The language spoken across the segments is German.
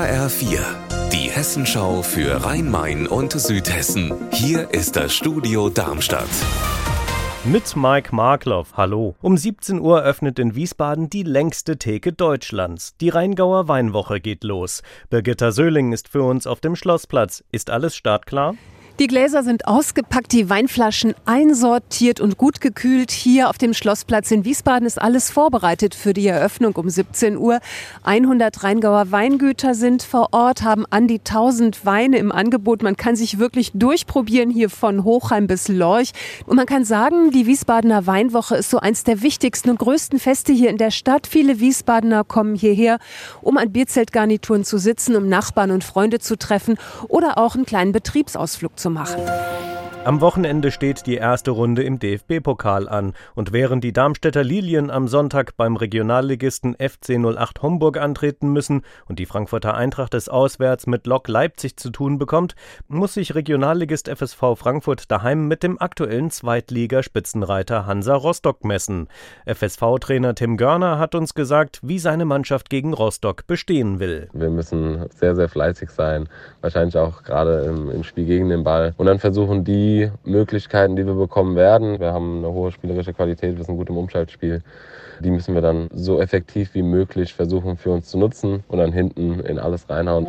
HR4, die Hessenschau für Rhein-Main und Südhessen. Hier ist das Studio Darmstadt. Mit Mike Markloff, hallo. Um 17 Uhr öffnet in Wiesbaden die längste Theke Deutschlands. Die Rheingauer Weinwoche geht los. Birgitta Söhling ist für uns auf dem Schlossplatz. Ist alles startklar? Die Gläser sind ausgepackt, die Weinflaschen einsortiert und gut gekühlt. Hier auf dem Schlossplatz in Wiesbaden ist alles vorbereitet für die Eröffnung um 17 Uhr. 100 Rheingauer Weingüter sind vor Ort, haben an die 1000 Weine im Angebot. Man kann sich wirklich durchprobieren hier von Hochheim bis Lorch. Und man kann sagen, die Wiesbadener Weinwoche ist so eins der wichtigsten und größten Feste hier in der Stadt. Viele Wiesbadener kommen hierher, um an Bierzeltgarnituren zu sitzen, um Nachbarn und Freunde zu treffen oder auch einen kleinen Betriebsausflug zu machen. Am Wochenende steht die erste Runde im DFB-Pokal an und während die Darmstädter Lilien am Sonntag beim Regionalligisten FC 08 Homburg antreten müssen und die Frankfurter Eintracht es auswärts mit Lok Leipzig zu tun bekommt, muss sich Regionalligist FSV Frankfurt daheim mit dem aktuellen Zweitligaspitzenreiter Hansa Rostock messen. FSV-Trainer Tim Görner hat uns gesagt, wie seine Mannschaft gegen Rostock bestehen will. Wir müssen sehr, sehr fleißig sein, wahrscheinlich auch gerade im, im Spiel gegen den Ball und dann versuchen die die Möglichkeiten, die wir bekommen werden. Wir haben eine hohe spielerische Qualität, wir sind gut im Umschaltspiel. Die müssen wir dann so effektiv wie möglich versuchen für uns zu nutzen und dann hinten in alles reinhauen.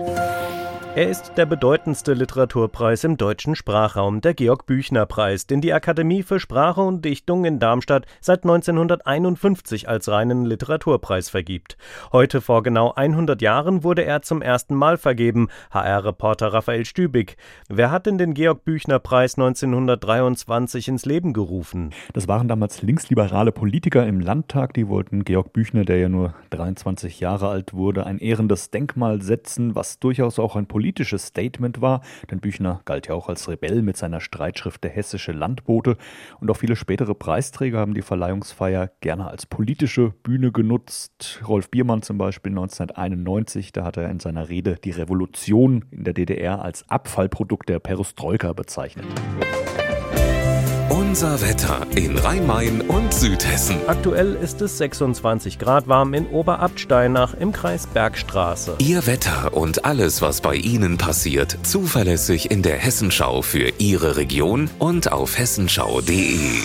Er ist der bedeutendste Literaturpreis im deutschen Sprachraum, der Georg Büchner Preis, den die Akademie für Sprache und Dichtung in Darmstadt seit 1951 als reinen Literaturpreis vergibt. Heute vor genau 100 Jahren wurde er zum ersten Mal vergeben, HR-Reporter Raphael Stübig. Wer hat denn den Georg Büchner Preis 1923 ins Leben gerufen? Das waren damals linksliberale Politiker im Landtag, die wollten Georg Büchner, der ja nur 23 Jahre alt wurde, ein ehrendes Denkmal setzen, was durchaus auch ein politisches Statement war, denn Büchner galt ja auch als Rebell mit seiner Streitschrift Der hessische Landbote und auch viele spätere Preisträger haben die Verleihungsfeier gerne als politische Bühne genutzt. Rolf Biermann zum Beispiel 1991, da hat er in seiner Rede die Revolution in der DDR als Abfallprodukt der Perestroika bezeichnet. Unser Wetter in Rhein-Main und Südhessen. Aktuell ist es 26 Grad warm in Oberabsteinach im Kreis Bergstraße. Ihr Wetter und alles, was bei Ihnen passiert, zuverlässig in der Hessenschau für Ihre Region und auf hessenschau.de.